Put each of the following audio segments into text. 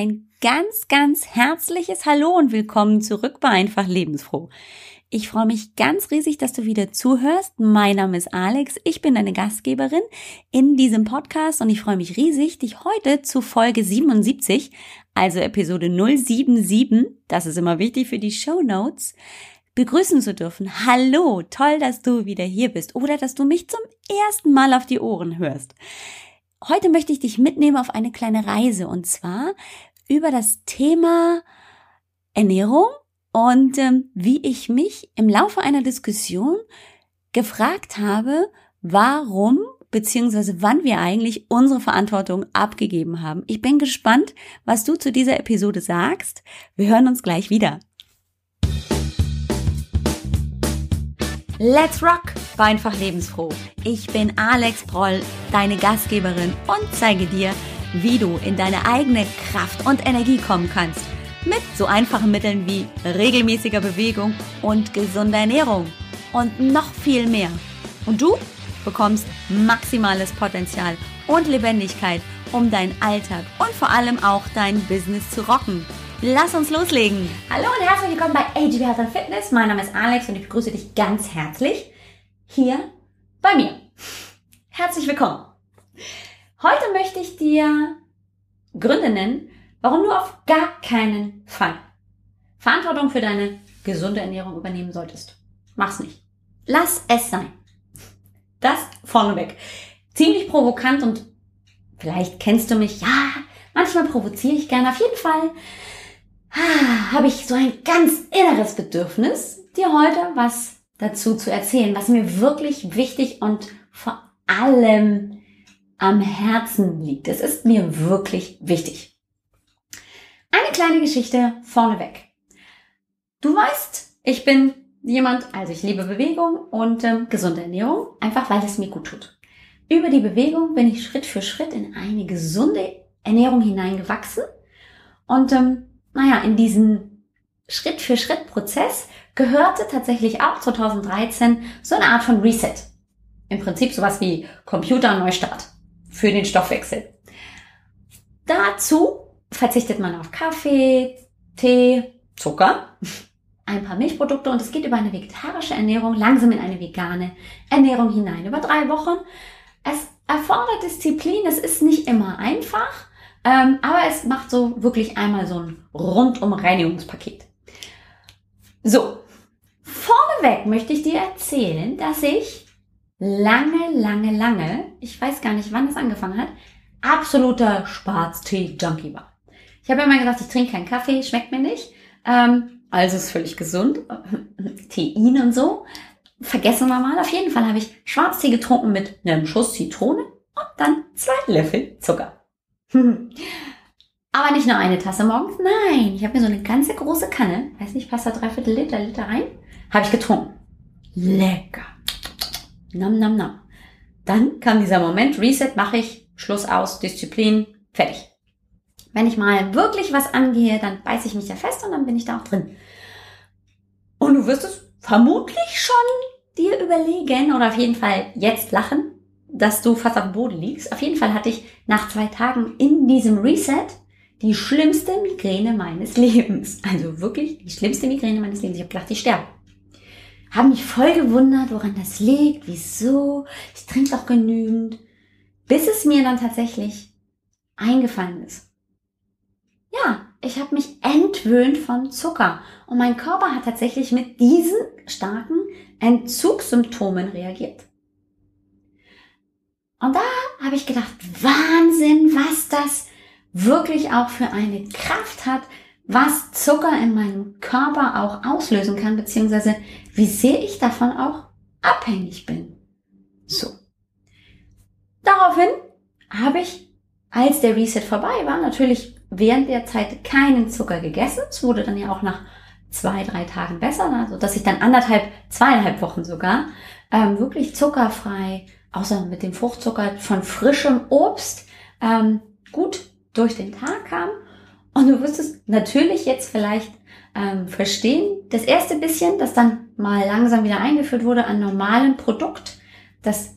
ein ganz, ganz herzliches Hallo und willkommen zurück bei Einfach Lebensfroh. Ich freue mich ganz riesig, dass du wieder zuhörst. Mein Name ist Alex, ich bin deine Gastgeberin in diesem Podcast und ich freue mich riesig, dich heute zu Folge 77, also Episode 077, das ist immer wichtig für die Show Notes, begrüßen zu dürfen. Hallo, toll, dass du wieder hier bist oder dass du mich zum ersten Mal auf die Ohren hörst. Heute möchte ich dich mitnehmen auf eine kleine Reise und zwar über das Thema Ernährung und ähm, wie ich mich im Laufe einer Diskussion gefragt habe, warum beziehungsweise wann wir eigentlich unsere Verantwortung abgegeben haben. Ich bin gespannt, was du zu dieser Episode sagst. Wir hören uns gleich wieder. Let's rock! War einfach lebensfroh. Ich bin Alex Proll, deine Gastgeberin und zeige dir, wie du in deine eigene Kraft und Energie kommen kannst – mit so einfachen Mitteln wie regelmäßiger Bewegung und gesunder Ernährung. Und noch viel mehr. Und du bekommst maximales Potenzial und Lebendigkeit, um deinen Alltag und vor allem auch dein Business zu rocken. Lass uns loslegen. Hallo und herzlich willkommen bei AGB Health and Fitness. Mein Name ist Alex und ich begrüße dich ganz herzlich hier bei mir. Herzlich willkommen. Heute möchte ich dir Gründe nennen, warum du auf gar keinen Fall Verantwortung für deine gesunde Ernährung übernehmen solltest. Mach's nicht. Lass es sein. Das vorneweg. Ziemlich provokant und vielleicht kennst du mich. Ja, manchmal provoziere ich gerne. Auf jeden Fall ah, habe ich so ein ganz inneres Bedürfnis, dir heute was dazu zu erzählen, was mir wirklich wichtig und vor allem am Herzen liegt. Es ist mir wirklich wichtig. Eine kleine Geschichte vorneweg. Du weißt, ich bin jemand, also ich liebe Bewegung und ähm, gesunde Ernährung, einfach weil es mir gut tut. Über die Bewegung bin ich Schritt für Schritt in eine gesunde Ernährung hineingewachsen. Und ähm, naja, in diesen Schritt für Schritt Prozess gehörte tatsächlich auch 2013 so eine Art von Reset. Im Prinzip sowas wie Computer Neustart für den Stoffwechsel. Dazu verzichtet man auf Kaffee, Tee, Zucker, ein paar Milchprodukte und es geht über eine vegetarische Ernährung langsam in eine vegane Ernährung hinein. Über drei Wochen. Es erfordert Disziplin, es ist nicht immer einfach, ähm, aber es macht so wirklich einmal so ein rundum Reinigungspaket. So, vorneweg möchte ich dir erzählen, dass ich lange, lange, lange, ich weiß gar nicht, wann es angefangen hat, absoluter Schwarztee-Junkie war. Ich habe immer gesagt, ich trinke keinen Kaffee, schmeckt mir nicht. Ähm, also ist völlig gesund. Tein und so. Vergessen wir mal. Auf jeden Fall habe ich Schwarztee getrunken mit einem Schuss Zitrone und dann zwei Löffel Zucker. Aber nicht nur eine Tasse morgens. Nein, ich habe mir so eine ganze große Kanne, weiß nicht, passt da dreiviertel Liter, Liter rein, habe ich getrunken. Lecker. Nam, nam, nam. Dann kam dieser Moment, Reset mache ich, Schluss aus, Disziplin, fertig. Wenn ich mal wirklich was angehe, dann beiße ich mich da fest und dann bin ich da auch drin. Und du wirst es vermutlich schon dir überlegen oder auf jeden Fall jetzt lachen, dass du fast dem Boden liegst. Auf jeden Fall hatte ich nach zwei Tagen in diesem Reset die schlimmste Migräne meines Lebens. Also wirklich die schlimmste Migräne meines Lebens. Ich habe gedacht, ich sterbe. Habe mich voll gewundert, woran das liegt, wieso. Ich trinke doch genügend. Bis es mir dann tatsächlich eingefallen ist ja, ich habe mich entwöhnt von Zucker. Und mein Körper hat tatsächlich mit diesen starken Entzugssymptomen reagiert. Und da habe ich gedacht, Wahnsinn, was das wirklich auch für eine Kraft hat, was Zucker in meinem Körper auch auslösen kann, beziehungsweise wie sehr ich davon auch abhängig bin. So. Daraufhin habe ich, als der Reset vorbei war, natürlich während der Zeit keinen Zucker gegessen. Es wurde dann ja auch nach zwei, drei Tagen besser, also dass ich dann anderthalb, zweieinhalb Wochen sogar ähm, wirklich zuckerfrei, außer mit dem Fruchtzucker von frischem Obst, ähm, gut durch den Tag kam. Und du wirst es natürlich jetzt vielleicht ähm, verstehen. Das erste bisschen, das dann mal langsam wieder eingeführt wurde an normalen Produkt, das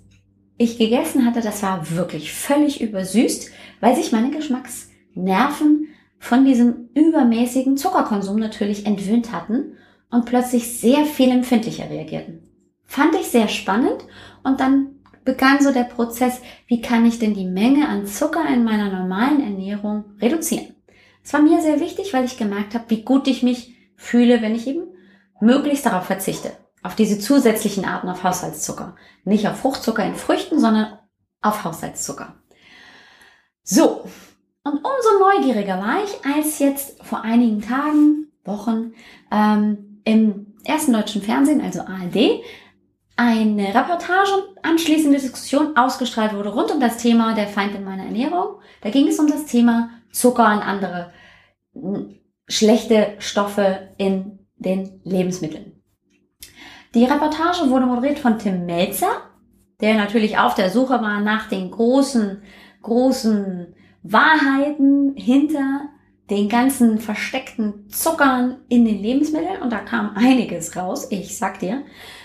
ich gegessen hatte, das war wirklich völlig übersüßt, weil sich meine Geschmacks Nerven von diesem übermäßigen Zuckerkonsum natürlich entwöhnt hatten und plötzlich sehr viel empfindlicher reagierten. Fand ich sehr spannend und dann begann so der Prozess, wie kann ich denn die Menge an Zucker in meiner normalen Ernährung reduzieren. Es war mir sehr wichtig, weil ich gemerkt habe, wie gut ich mich fühle, wenn ich eben möglichst darauf verzichte. Auf diese zusätzlichen Arten auf Haushaltszucker. Nicht auf Fruchtzucker in Früchten, sondern auf Haushaltszucker. So. Und umso neugieriger war ich, als jetzt vor einigen Tagen, Wochen, ähm, im ersten deutschen Fernsehen, also ARD, eine Reportage und anschließende Diskussion ausgestrahlt wurde rund um das Thema der Feind in meiner Ernährung. Da ging es um das Thema Zucker und andere schlechte Stoffe in den Lebensmitteln. Die Reportage wurde moderiert von Tim Melzer, der natürlich auf der Suche war nach den großen, großen Wahrheiten hinter den ganzen versteckten Zuckern in den Lebensmitteln und da kam einiges raus, ich sag dir.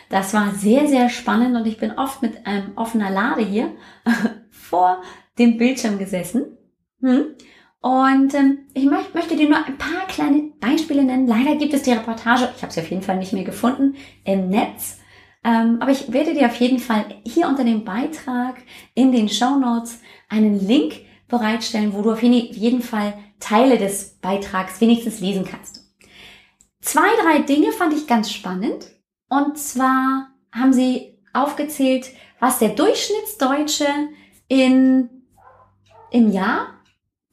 Das war sehr, sehr spannend und ich bin oft mit einem offener Lade hier vor dem Bildschirm gesessen. Hm? Und ähm, ich möcht, möchte dir nur ein paar kleine Beispiele nennen. Leider gibt es die Reportage, ich habe sie auf jeden Fall nicht mehr gefunden, im Netz. Ähm, aber ich werde dir auf jeden Fall hier unter dem Beitrag in den Show Notes einen Link bereitstellen, wo du auf jeden Fall Teile des Beitrags wenigstens lesen kannst. Zwei, drei Dinge fand ich ganz spannend. Und zwar haben sie aufgezählt, was der Durchschnittsdeutsche in, im Jahr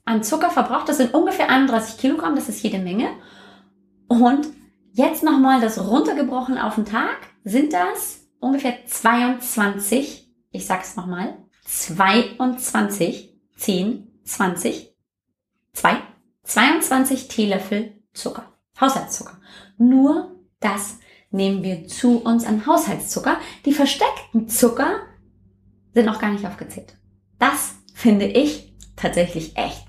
an Zucker verbraucht. Das sind ungefähr 31 Kilogramm, das ist jede Menge. Und jetzt nochmal das runtergebrochen auf den Tag, sind das ungefähr 22, ich sag's nochmal, 22, 10, 20, 2, 22 Teelöffel Zucker, Haushaltszucker. Nur das nehmen wir zu uns an Haushaltszucker. Die versteckten Zucker sind noch gar nicht aufgezählt. Das finde ich tatsächlich echt.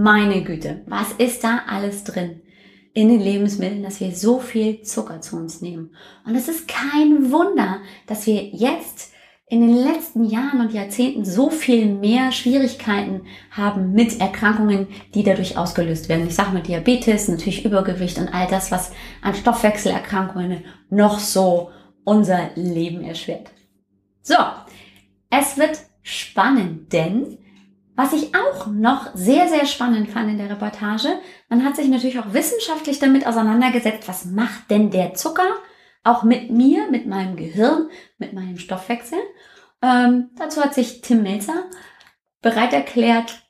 Meine Güte, was ist da alles drin in den Lebensmitteln, dass wir so viel Zucker zu uns nehmen? Und es ist kein Wunder, dass wir jetzt in den letzten Jahren und Jahrzehnten so viel mehr Schwierigkeiten haben mit Erkrankungen, die dadurch ausgelöst werden. Ich sage mal Diabetes, natürlich Übergewicht und all das, was an Stoffwechselerkrankungen noch so unser Leben erschwert. So, es wird spannend, denn was ich auch noch sehr, sehr spannend fand in der Reportage, man hat sich natürlich auch wissenschaftlich damit auseinandergesetzt, was macht denn der Zucker auch mit mir, mit meinem Gehirn, mit meinem Stoffwechsel. Ähm, dazu hat sich Tim Melzer bereit erklärt,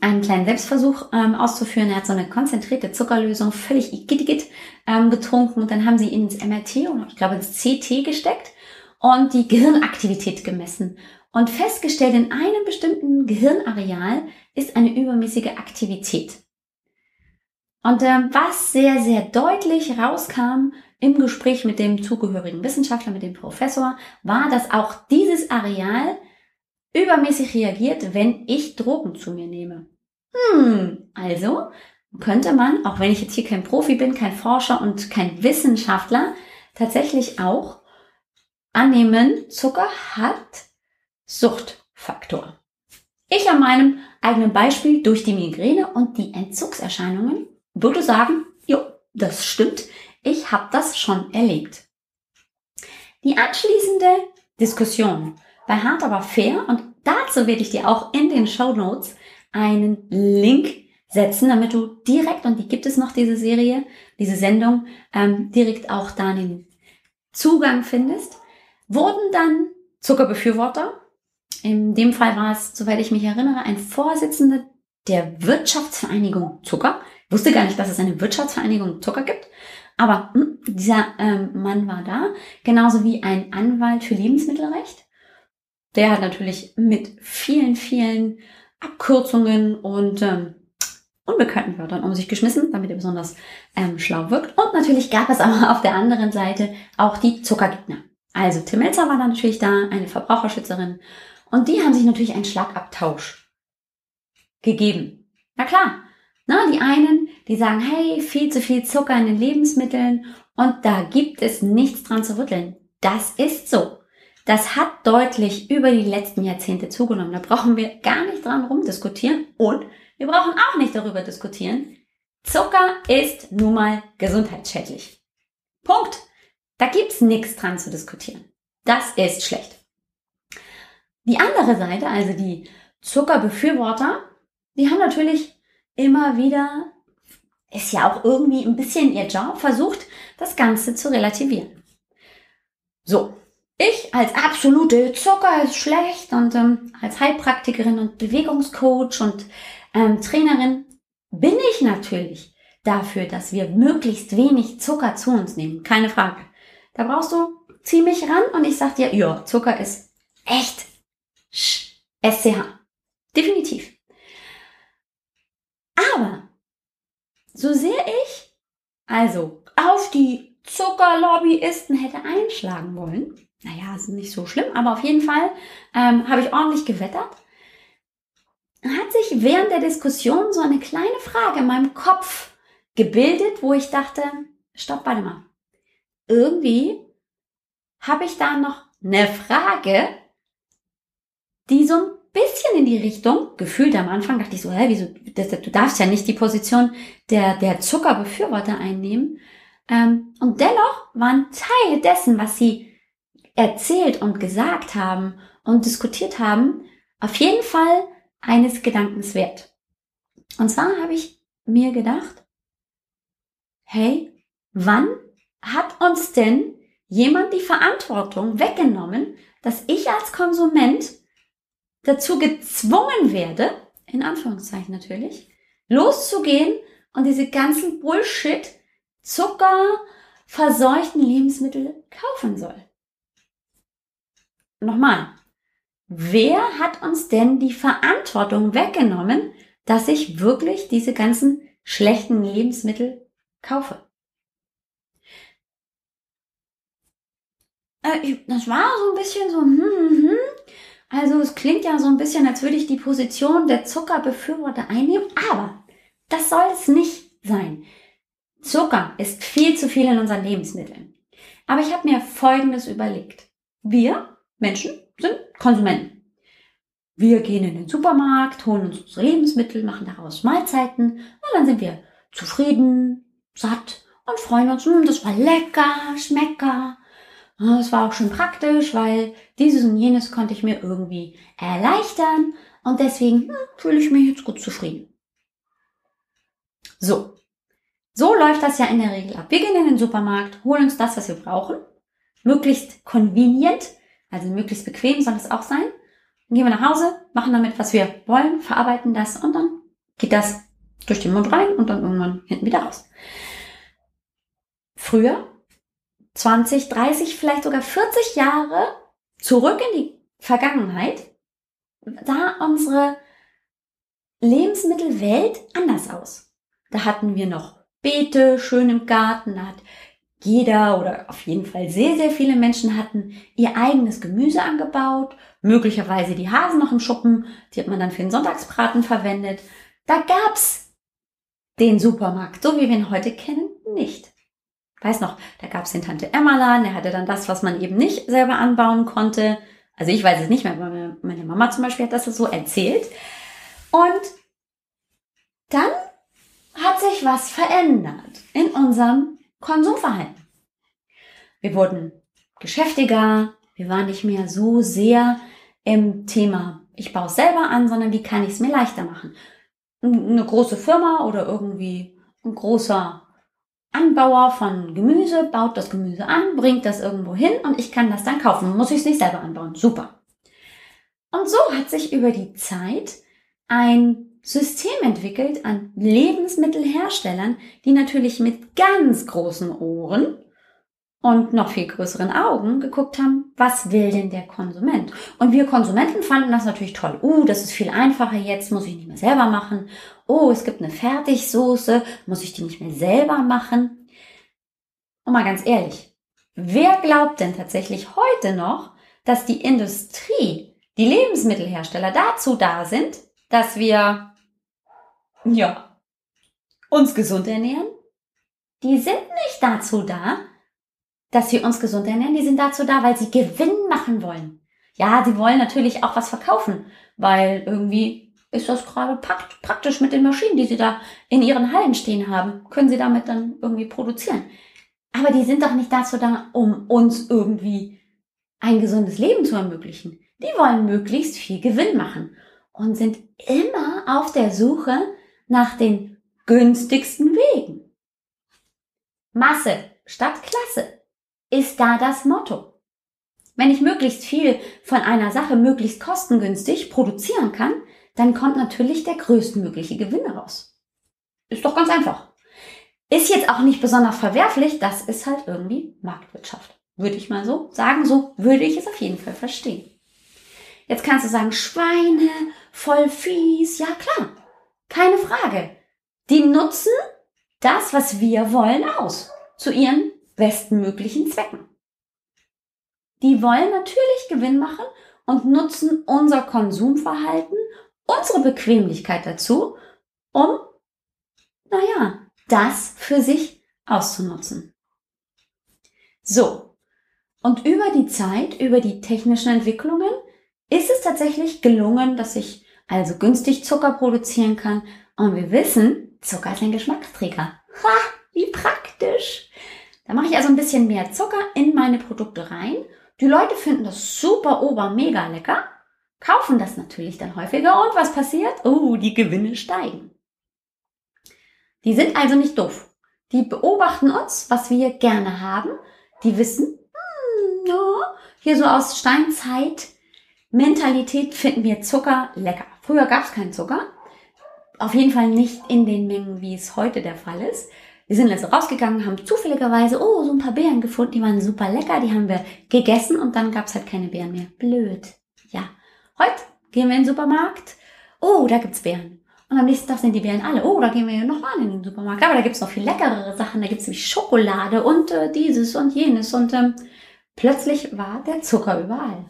einen kleinen Selbstversuch ähm, auszuführen. Er hat so eine konzentrierte Zuckerlösung völlig igittigit ähm, getrunken und dann haben sie ihn ins MRT und ich glaube ins CT gesteckt und die Gehirnaktivität gemessen und festgestellt, in einem bestimmten Gehirnareal ist eine übermäßige Aktivität. Und äh, was sehr, sehr deutlich rauskam im Gespräch mit dem zugehörigen Wissenschaftler, mit dem Professor, war, dass auch dieses Areal übermäßig reagiert, wenn ich Drogen zu mir nehme. Hm, also könnte man, auch wenn ich jetzt hier kein Profi bin, kein Forscher und kein Wissenschaftler, tatsächlich auch annehmen, Zucker hat Suchtfaktor. Ich an meinem eigenen Beispiel durch die Migräne und die Entzugserscheinungen würde sagen, jo, das stimmt, ich habe das schon erlebt. Die anschließende Diskussion bei Hart aber fair und dazu werde ich dir auch in den Show Notes einen Link setzen, damit du direkt, und die gibt es noch, diese Serie, diese Sendung, ähm, direkt auch da den Zugang findest, wurden dann Zuckerbefürworter, in dem Fall war es, soweit ich mich erinnere, ein Vorsitzender der Wirtschaftsvereinigung Zucker, wusste gar nicht, dass es eine Wirtschaftsvereinigung Zucker gibt. Aber hm, dieser ähm, Mann war da, genauso wie ein Anwalt für Lebensmittelrecht. Der hat natürlich mit vielen, vielen Abkürzungen und ähm, unbekannten Wörtern um sich geschmissen, damit er besonders ähm, schlau wirkt. Und natürlich gab es aber auf der anderen Seite auch die Zuckergegner. Also Tim Melzer war da natürlich da, eine Verbraucherschützerin. Und die haben sich natürlich einen Schlagabtausch gegeben. Na klar, na, die einen, die sagen, hey, viel zu viel Zucker in den Lebensmitteln und da gibt es nichts dran zu rütteln. Das ist so. Das hat deutlich über die letzten Jahrzehnte zugenommen. Da brauchen wir gar nicht dran rumdiskutieren. Und Wir brauchen auch nicht darüber diskutieren. Zucker ist nun mal gesundheitsschädlich. Punkt. Da gibt's nichts dran zu diskutieren. Das ist schlecht. Die andere Seite, also die Zuckerbefürworter, die haben natürlich immer wieder, ist ja auch irgendwie ein bisschen ihr Job, versucht, das Ganze zu relativieren. So, ich als absolute Zucker ist schlecht und ähm, als Heilpraktikerin und Bewegungscoach und ähm, Trainerin bin ich natürlich dafür, dass wir möglichst wenig Zucker zu uns nehmen. Keine Frage. Da brauchst du ziemlich ran und ich sag dir, ja, Zucker ist echt SCH. Definitiv. Aber so sehr ich also auf die Zuckerlobbyisten hätte einschlagen wollen, naja, ist nicht so schlimm, aber auf jeden Fall ähm, habe ich ordentlich gewettert. Hat sich während der Diskussion so eine kleine Frage in meinem Kopf gebildet, wo ich dachte, stopp, warte mal. Irgendwie habe ich da noch eine Frage, die so ein bisschen in die Richtung, gefühlt am Anfang dachte ich so, hä, wieso, das, du darfst ja nicht die Position der, der Zuckerbefürworter einnehmen. Ähm, und dennoch waren Teil dessen, was sie erzählt und gesagt haben und diskutiert haben, auf jeden Fall eines Gedankens wert. Und zwar habe ich mir gedacht, hey, wann hat uns denn jemand die Verantwortung weggenommen, dass ich als Konsument dazu gezwungen werde, in Anführungszeichen natürlich, loszugehen und diese ganzen Bullshit, Zucker, verseuchten Lebensmittel kaufen soll. Nochmal, wer hat uns denn die Verantwortung weggenommen, dass ich wirklich diese ganzen schlechten Lebensmittel kaufe? Äh, das war so ein bisschen so, hm, hm, hm. Also es klingt ja so ein bisschen, als würde ich die Position der Zuckerbefürworter einnehmen, aber das soll es nicht sein. Zucker ist viel zu viel in unseren Lebensmitteln. Aber ich habe mir Folgendes überlegt. Wir Menschen sind Konsumenten. Wir gehen in den Supermarkt, holen uns unsere Lebensmittel, machen daraus Mahlzeiten und dann sind wir zufrieden, satt und freuen uns, hm, das war lecker, schmecker. Das war auch schon praktisch, weil dieses und jenes konnte ich mir irgendwie erleichtern und deswegen hm, fühle ich mich jetzt gut zufrieden. So. So läuft das ja in der Regel ab. Wir gehen in den Supermarkt, holen uns das, was wir brauchen, möglichst convenient, also möglichst bequem soll es auch sein. Dann gehen wir nach Hause, machen damit, was wir wollen, verarbeiten das und dann geht das durch den Mund rein und dann irgendwann hinten wieder raus. Früher, 20, 30, vielleicht sogar 40 Jahre zurück in die Vergangenheit, sah unsere Lebensmittelwelt anders aus. Da hatten wir noch Beete schön im Garten, da hat jeder oder auf jeden Fall sehr, sehr viele Menschen hatten ihr eigenes Gemüse angebaut, möglicherweise die Hasen noch im Schuppen, die hat man dann für den Sonntagsbraten verwendet. Da gab's den Supermarkt, so wie wir ihn heute kennen, nicht. Weiß noch, da gab's den Tante Emmerladen, der hatte dann das, was man eben nicht selber anbauen konnte. Also ich weiß es nicht mehr, aber meine Mama zum Beispiel hat das so erzählt. Und dann hat sich was verändert in unserem Konsumverhalten. Wir wurden geschäftiger, wir waren nicht mehr so sehr im Thema, ich baue es selber an, sondern wie kann ich es mir leichter machen. Eine große Firma oder irgendwie ein großer Anbauer von Gemüse baut das Gemüse an, bringt das irgendwo hin und ich kann das dann kaufen. Muss ich es nicht selber anbauen. Super. Und so hat sich über die Zeit ein System entwickelt an Lebensmittelherstellern, die natürlich mit ganz großen Ohren und noch viel größeren Augen geguckt haben, was will denn der Konsument? Und wir Konsumenten fanden das natürlich toll. Uh, das ist viel einfacher jetzt, muss ich nicht mehr selber machen. Oh, es gibt eine Fertigsoße, muss ich die nicht mehr selber machen. Und mal ganz ehrlich, wer glaubt denn tatsächlich heute noch, dass die Industrie, die Lebensmittelhersteller dazu da sind, dass wir, ja, uns gesund ernähren? Die sind nicht dazu da, dass sie uns gesund ernähren. Die sind dazu da, weil sie Gewinn machen wollen. Ja, sie wollen natürlich auch was verkaufen, weil irgendwie ist das gerade praktisch mit den Maschinen, die Sie da in Ihren Hallen stehen haben. Können Sie damit dann irgendwie produzieren. Aber die sind doch nicht dazu da, um uns irgendwie ein gesundes Leben zu ermöglichen. Die wollen möglichst viel Gewinn machen und sind immer auf der Suche nach den günstigsten Wegen. Masse statt Klasse ist da das Motto. Wenn ich möglichst viel von einer Sache möglichst kostengünstig produzieren kann, dann kommt natürlich der größtmögliche Gewinn raus. Ist doch ganz einfach. Ist jetzt auch nicht besonders verwerflich, das ist halt irgendwie Marktwirtschaft. Würde ich mal so sagen, so würde ich es auf jeden Fall verstehen. Jetzt kannst du sagen, Schweine, voll fies, ja klar, keine Frage. Die nutzen das, was wir wollen, aus. Zu ihren bestmöglichen Zwecken. Die wollen natürlich Gewinn machen und nutzen unser Konsumverhalten, unsere Bequemlichkeit dazu, um, naja, das für sich auszunutzen. So. Und über die Zeit, über die technischen Entwicklungen, ist es tatsächlich gelungen, dass ich also günstig Zucker produzieren kann. Und wir wissen, Zucker ist ein Geschmacksträger. Ha, wie praktisch. Da mache ich also ein bisschen mehr Zucker in meine Produkte rein. Die Leute finden das super, ober, mega lecker, kaufen das natürlich dann häufiger und was passiert? Oh, die Gewinne steigen. Die sind also nicht doof. Die beobachten uns, was wir gerne haben. Die wissen, hm, ja, hier so aus Steinzeit, Mentalität finden wir Zucker lecker. Früher gab es keinen Zucker. Auf jeden Fall nicht in den Mengen, wie es heute der Fall ist. Wir sind also rausgegangen, haben zufälligerweise, oh, so ein paar Beeren gefunden, die waren super lecker, die haben wir gegessen und dann gab es halt keine Beeren mehr. Blöd. Ja. Heute gehen wir in den Supermarkt. Oh, da gibt's Beeren. Und am nächsten Tag sind die Beeren alle. Oh, da gehen wir nochmal in den Supermarkt. Aber da gibt's noch viel leckerere Sachen. Da gibt's nämlich Schokolade und äh, dieses und jenes. Und ähm, plötzlich war der Zucker überall.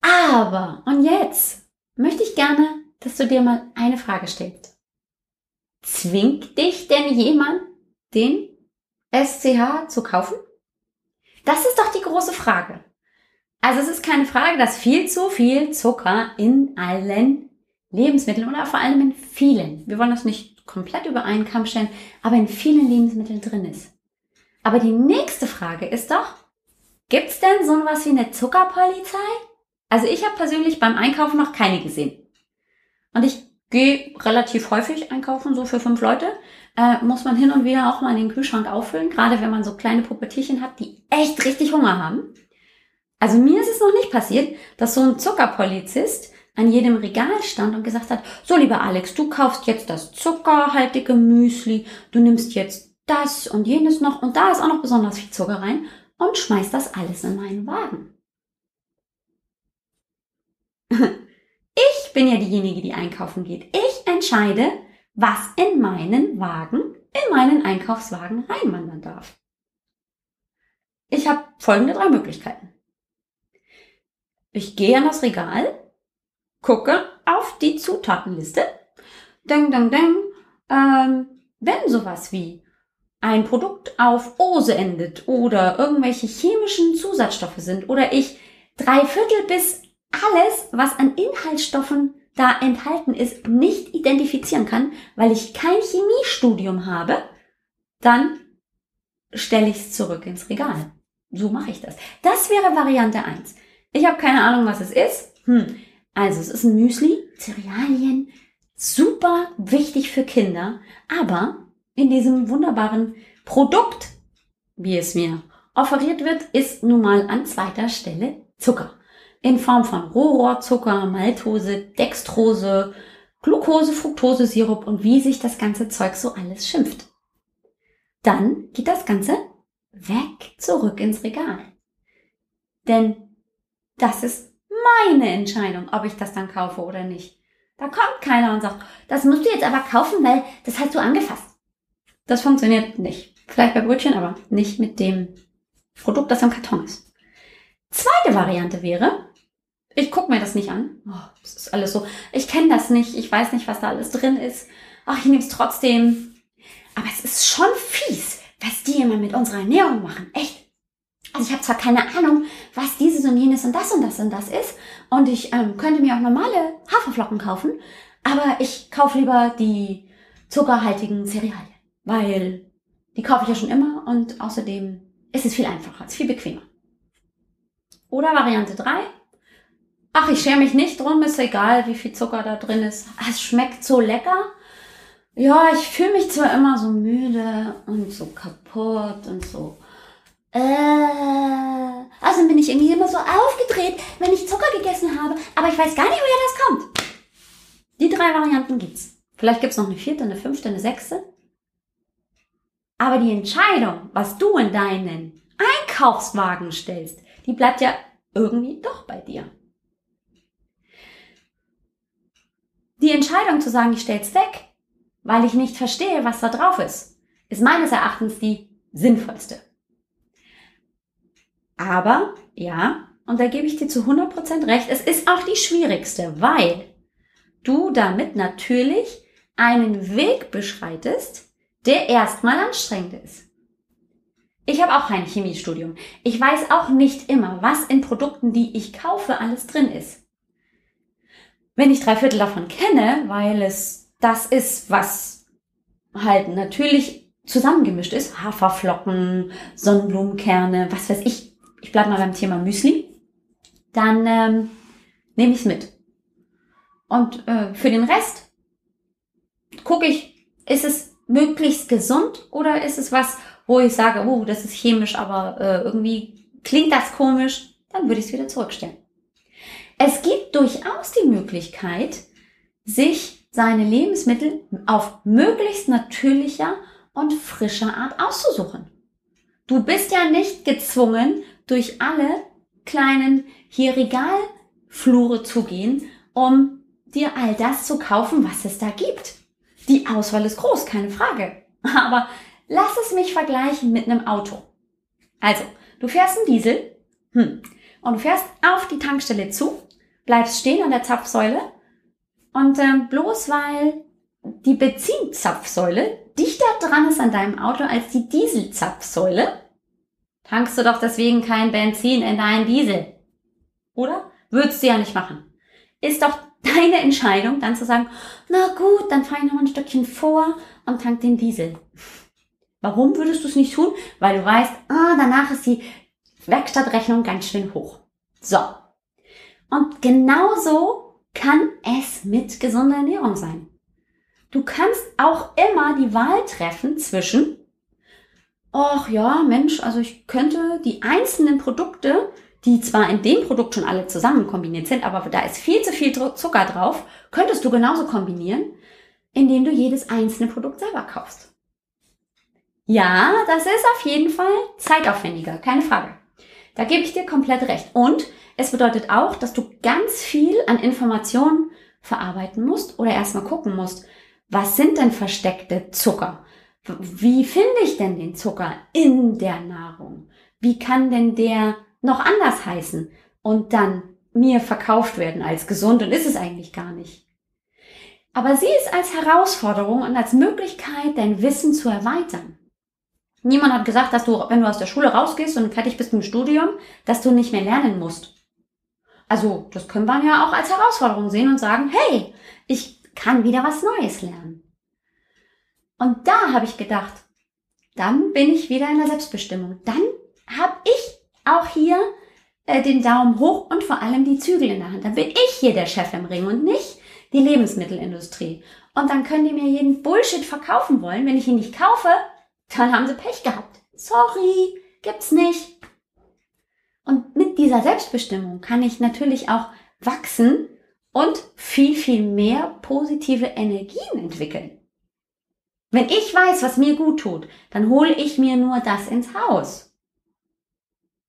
Aber, und jetzt möchte ich gerne, dass du dir mal eine Frage stellst. Zwingt dich denn jemand, den SCH zu kaufen? Das ist doch die große Frage. Also es ist keine Frage, dass viel zu viel Zucker in allen Lebensmitteln oder vor allem in vielen, wir wollen das nicht komplett über einen Kamm stellen, aber in vielen Lebensmitteln drin ist. Aber die nächste Frage ist doch, gibt's denn so was wie eine Zuckerpolizei? Also ich habe persönlich beim Einkaufen noch keine gesehen. Und ich gehe relativ häufig einkaufen, so für fünf Leute. Äh, muss man hin und wieder auch mal in den Kühlschrank auffüllen, gerade wenn man so kleine Puppetierchen hat, die echt richtig Hunger haben. Also mir ist es noch nicht passiert, dass so ein Zuckerpolizist an jedem Regal stand und gesagt hat, so lieber Alex, du kaufst jetzt das zuckerhaltige Müsli, du nimmst jetzt das und jenes noch und da ist auch noch besonders viel Zucker rein und schmeißt das alles in meinen Wagen. Bin ja diejenige, die einkaufen geht. Ich entscheide, was in meinen Wagen, in meinen Einkaufswagen reinwandern darf. Ich habe folgende drei Möglichkeiten. Ich gehe an das Regal, gucke auf die Zutatenliste, deng, deng, deng, ähm, wenn sowas wie ein Produkt auf Ose endet oder irgendwelche chemischen Zusatzstoffe sind oder ich drei Viertel bis alles, was an Inhaltsstoffen da enthalten ist, nicht identifizieren kann, weil ich kein Chemiestudium habe, dann stelle ich es zurück ins Regal. So mache ich das. Das wäre Variante 1. Ich habe keine Ahnung, was es ist. Hm. Also es ist ein Müsli, Cerealien, super wichtig für Kinder, aber in diesem wunderbaren Produkt, wie es mir offeriert wird, ist nun mal an zweiter Stelle Zucker in Form von Rohrzucker, Maltose, Dextrose, Glucose, Fructose, Sirup und wie sich das ganze Zeug so alles schimpft. Dann geht das Ganze weg zurück ins Regal. Denn das ist meine Entscheidung, ob ich das dann kaufe oder nicht. Da kommt keiner und sagt, das musst du jetzt aber kaufen, weil das hast du angefasst. Das funktioniert nicht. Vielleicht bei Brötchen, aber nicht mit dem Produkt, das am Karton ist. Zweite Variante wäre, ich gucke mir das nicht an. Oh, das ist alles so. Ich kenne das nicht. Ich weiß nicht, was da alles drin ist. Ach, ich nehme es trotzdem. Aber es ist schon fies, was die immer mit unserer Ernährung machen. Echt. Also ich habe zwar keine Ahnung, was dieses und jenes und das und das und das ist. Und ich ähm, könnte mir auch normale Haferflocken kaufen. Aber ich kaufe lieber die zuckerhaltigen Cerealien. Weil die kaufe ich ja schon immer und außerdem ist es viel einfacher, es ist viel bequemer. Oder Variante 3. Ach, ich schere mich nicht drum, ist egal, wie viel Zucker da drin ist. Es schmeckt so lecker. Ja, ich fühle mich zwar immer so müde und so kaputt und so. Äh, also bin ich irgendwie immer so aufgedreht, wenn ich Zucker gegessen habe, aber ich weiß gar nicht, woher das kommt. Die drei Varianten gibt's. Vielleicht gibt's noch eine vierte, eine fünfte, eine sechste. Aber die Entscheidung, was du in deinen Einkaufswagen stellst, die bleibt ja irgendwie doch bei dir. Die Entscheidung zu sagen, ich stell's weg, weil ich nicht verstehe, was da drauf ist, ist meines Erachtens die sinnvollste. Aber, ja, und da gebe ich dir zu 100% recht, es ist auch die schwierigste, weil du damit natürlich einen Weg beschreitest, der erstmal anstrengend ist. Ich habe auch kein Chemiestudium. Ich weiß auch nicht immer, was in Produkten, die ich kaufe, alles drin ist. Wenn ich drei Viertel davon kenne, weil es das ist, was halt natürlich zusammengemischt ist, Haferflocken, Sonnenblumenkerne, was weiß ich, ich bleibe mal beim Thema Müsli, dann ähm, nehme ich es mit. Und äh, für den Rest gucke ich, ist es möglichst gesund oder ist es was, wo ich sage, oh, das ist chemisch, aber äh, irgendwie klingt das komisch, dann würde ich es wieder zurückstellen. Es gibt durchaus die Möglichkeit, sich seine Lebensmittel auf möglichst natürlicher und frischer Art auszusuchen. Du bist ja nicht gezwungen, durch alle kleinen hier Regalflure zu gehen, um dir all das zu kaufen, was es da gibt. Die Auswahl ist groß, keine Frage. Aber lass es mich vergleichen mit einem Auto. Also, du fährst einen Diesel hm, und du fährst auf die Tankstelle zu, bleibst stehen an der Zapfsäule und ähm, bloß weil die Benzinzapfsäule dichter dran ist an deinem Auto als die Dieselzapfsäule, tankst du doch deswegen kein Benzin in deinen Diesel. Oder? Würdest du ja nicht machen. Ist doch deine Entscheidung, dann zu sagen, na gut, dann fahre ich noch ein Stückchen vor und tank den Diesel. Warum würdest du es nicht tun? Weil du weißt, ah, danach ist die Werkstattrechnung ganz schön hoch. So. Und genauso kann es mit gesunder Ernährung sein. Du kannst auch immer die Wahl treffen zwischen, ach ja, Mensch, also ich könnte die einzelnen Produkte die zwar in dem Produkt schon alle zusammen kombiniert sind, aber da ist viel zu viel Zucker drauf, könntest du genauso kombinieren, indem du jedes einzelne Produkt selber kaufst. Ja, das ist auf jeden Fall zeitaufwendiger, keine Frage. Da gebe ich dir komplett recht. Und es bedeutet auch, dass du ganz viel an Informationen verarbeiten musst oder erstmal gucken musst, was sind denn versteckte Zucker? Wie finde ich denn den Zucker in der Nahrung? Wie kann denn der noch anders heißen und dann mir verkauft werden als gesund und ist es eigentlich gar nicht. Aber sieh es als Herausforderung und als Möglichkeit, dein Wissen zu erweitern. Niemand hat gesagt, dass du, wenn du aus der Schule rausgehst und fertig bist im Studium, dass du nicht mehr lernen musst. Also, das können wir ja auch als Herausforderung sehen und sagen, hey, ich kann wieder was Neues lernen. Und da habe ich gedacht, dann bin ich wieder in der Selbstbestimmung. Dann habe ich auch hier äh, den Daumen hoch und vor allem die Zügel in der Hand. Dann bin ich hier der Chef im Ring und nicht die Lebensmittelindustrie. Und dann können die mir jeden Bullshit verkaufen wollen. Wenn ich ihn nicht kaufe, dann haben sie Pech gehabt. Sorry, gibt's nicht. Und mit dieser Selbstbestimmung kann ich natürlich auch wachsen und viel, viel mehr positive Energien entwickeln. Wenn ich weiß, was mir gut tut, dann hole ich mir nur das ins Haus.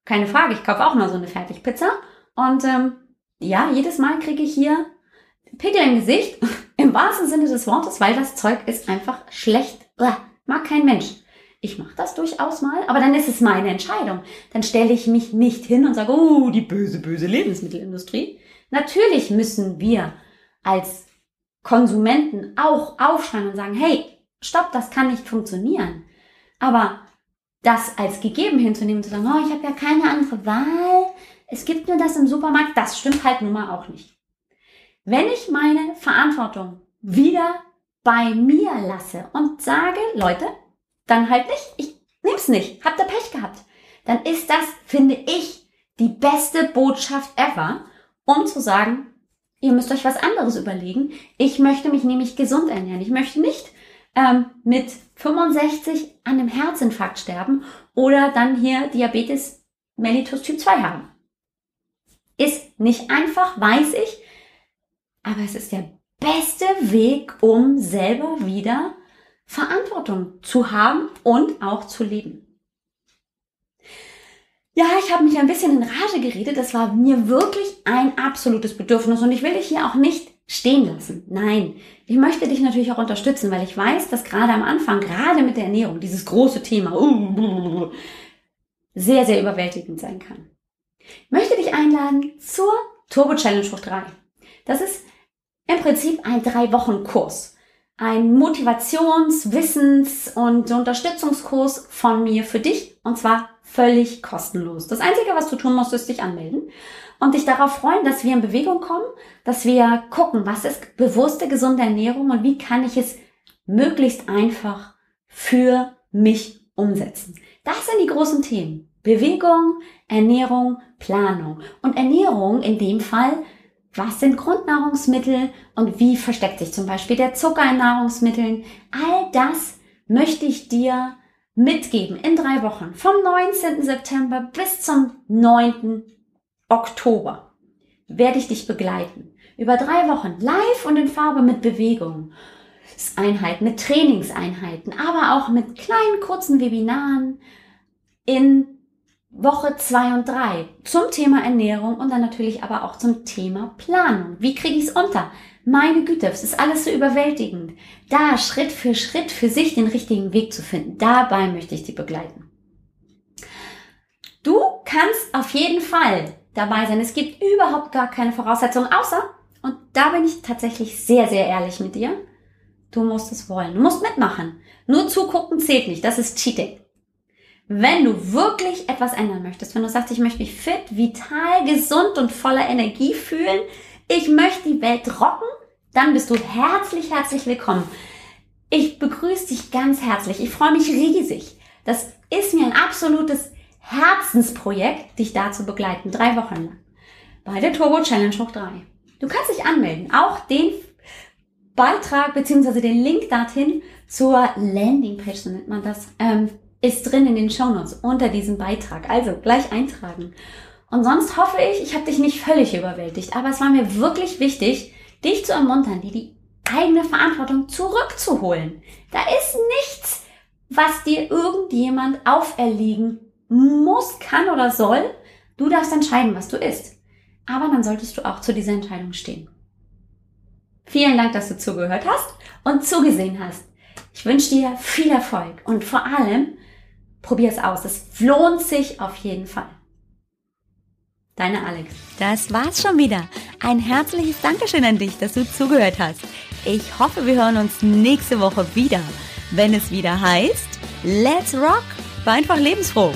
Keine Frage, ich kaufe auch mal so eine Fertigpizza. Und ähm, ja, jedes Mal kriege ich hier Pickel im Gesicht, im wahrsten Sinne des Wortes, weil das Zeug ist einfach schlecht. Blah, mag kein Mensch. Ich mache das durchaus mal, aber dann ist es meine Entscheidung. Dann stelle ich mich nicht hin und sage, oh, die böse, böse Lebensmittelindustrie. Natürlich müssen wir als Konsumenten auch aufschreien und sagen, hey, stopp, das kann nicht funktionieren. Aber das als gegeben hinzunehmen und zu sagen, oh, ich habe ja keine andere Wahl, es gibt nur das im Supermarkt, das stimmt halt nun mal auch nicht. Wenn ich meine Verantwortung wieder bei mir lasse und sage, Leute, dann halt nicht, ich nehm's nicht, habt ihr Pech gehabt, dann ist das, finde ich, die beste Botschaft ever, um zu sagen, ihr müsst euch was anderes überlegen. Ich möchte mich nämlich gesund ernähren. Ich möchte nicht ähm, mit 65 an einem Herzinfarkt sterben oder dann hier Diabetes mellitus Typ 2 haben. Ist nicht einfach, weiß ich, aber es ist der beste Weg, um selber wieder Verantwortung zu haben und auch zu leben. Ja, ich habe mich ein bisschen in Rage geredet. Das war mir wirklich ein absolutes Bedürfnis und ich will dich hier auch nicht stehen lassen. Nein, ich möchte dich natürlich auch unterstützen, weil ich weiß, dass gerade am Anfang, gerade mit der Ernährung, dieses große Thema uh, sehr, sehr überwältigend sein kann. Ich möchte dich einladen zur Turbo Challenge Hoch 3. Das ist im Prinzip ein drei Wochen Kurs. Ein Motivations-, Wissens- und Unterstützungskurs von mir für dich und zwar völlig kostenlos. Das Einzige, was du tun musst, ist dich anmelden und dich darauf freuen, dass wir in Bewegung kommen, dass wir gucken, was ist bewusste, gesunde Ernährung und wie kann ich es möglichst einfach für mich umsetzen. Das sind die großen Themen. Bewegung, Ernährung, Planung. Und Ernährung in dem Fall, was sind Grundnahrungsmittel und wie versteckt sich zum Beispiel der Zucker in Nahrungsmitteln? All das möchte ich dir mitgeben in drei Wochen, vom 19. September bis zum 9. Oktober, werde ich dich begleiten. Über drei Wochen live und in Farbe mit Bewegung. Einheiten, mit Trainingseinheiten, aber auch mit kleinen kurzen Webinaren in Woche zwei und drei zum Thema Ernährung und dann natürlich aber auch zum Thema Planung. Wie kriege ich es unter? Meine Güte, es ist alles so überwältigend. Da Schritt für Schritt für sich den richtigen Weg zu finden, dabei möchte ich dich begleiten. Du kannst auf jeden Fall dabei sein. Es gibt überhaupt gar keine Voraussetzungen, außer, und da bin ich tatsächlich sehr, sehr ehrlich mit dir, du musst es wollen. Du musst mitmachen. Nur zugucken zählt nicht. Das ist Cheating. Wenn du wirklich etwas ändern möchtest, wenn du sagst, ich möchte mich fit, vital, gesund und voller Energie fühlen, ich möchte die Welt rocken, dann bist du herzlich, herzlich willkommen. Ich begrüße dich ganz herzlich. Ich freue mich riesig. Das ist mir ein absolutes Herzensprojekt, dich da zu begleiten, drei Wochen lang. Bei der Turbo Challenge hoch drei. Du kannst dich anmelden. Auch den Beitrag beziehungsweise den Link dorthin zur Landingpage, so nennt man das, ähm, ist drin in den Shownotes unter diesem Beitrag. Also gleich eintragen. Und sonst hoffe ich, ich habe dich nicht völlig überwältigt, aber es war mir wirklich wichtig, dich zu ermuntern, dir die eigene Verantwortung zurückzuholen. Da ist nichts, was dir irgendjemand auferlegen muss, kann oder soll. Du darfst entscheiden, was du isst. Aber dann solltest du auch zu dieser Entscheidung stehen. Vielen Dank, dass du zugehört hast und zugesehen hast. Ich wünsche dir viel Erfolg und vor allem probier es aus. Es lohnt sich auf jeden Fall. Deine Alex. Das war's schon wieder. Ein herzliches Dankeschön an dich, dass du zugehört hast. Ich hoffe, wir hören uns nächste Woche wieder, wenn es wieder heißt Let's Rock, war einfach lebensfroh.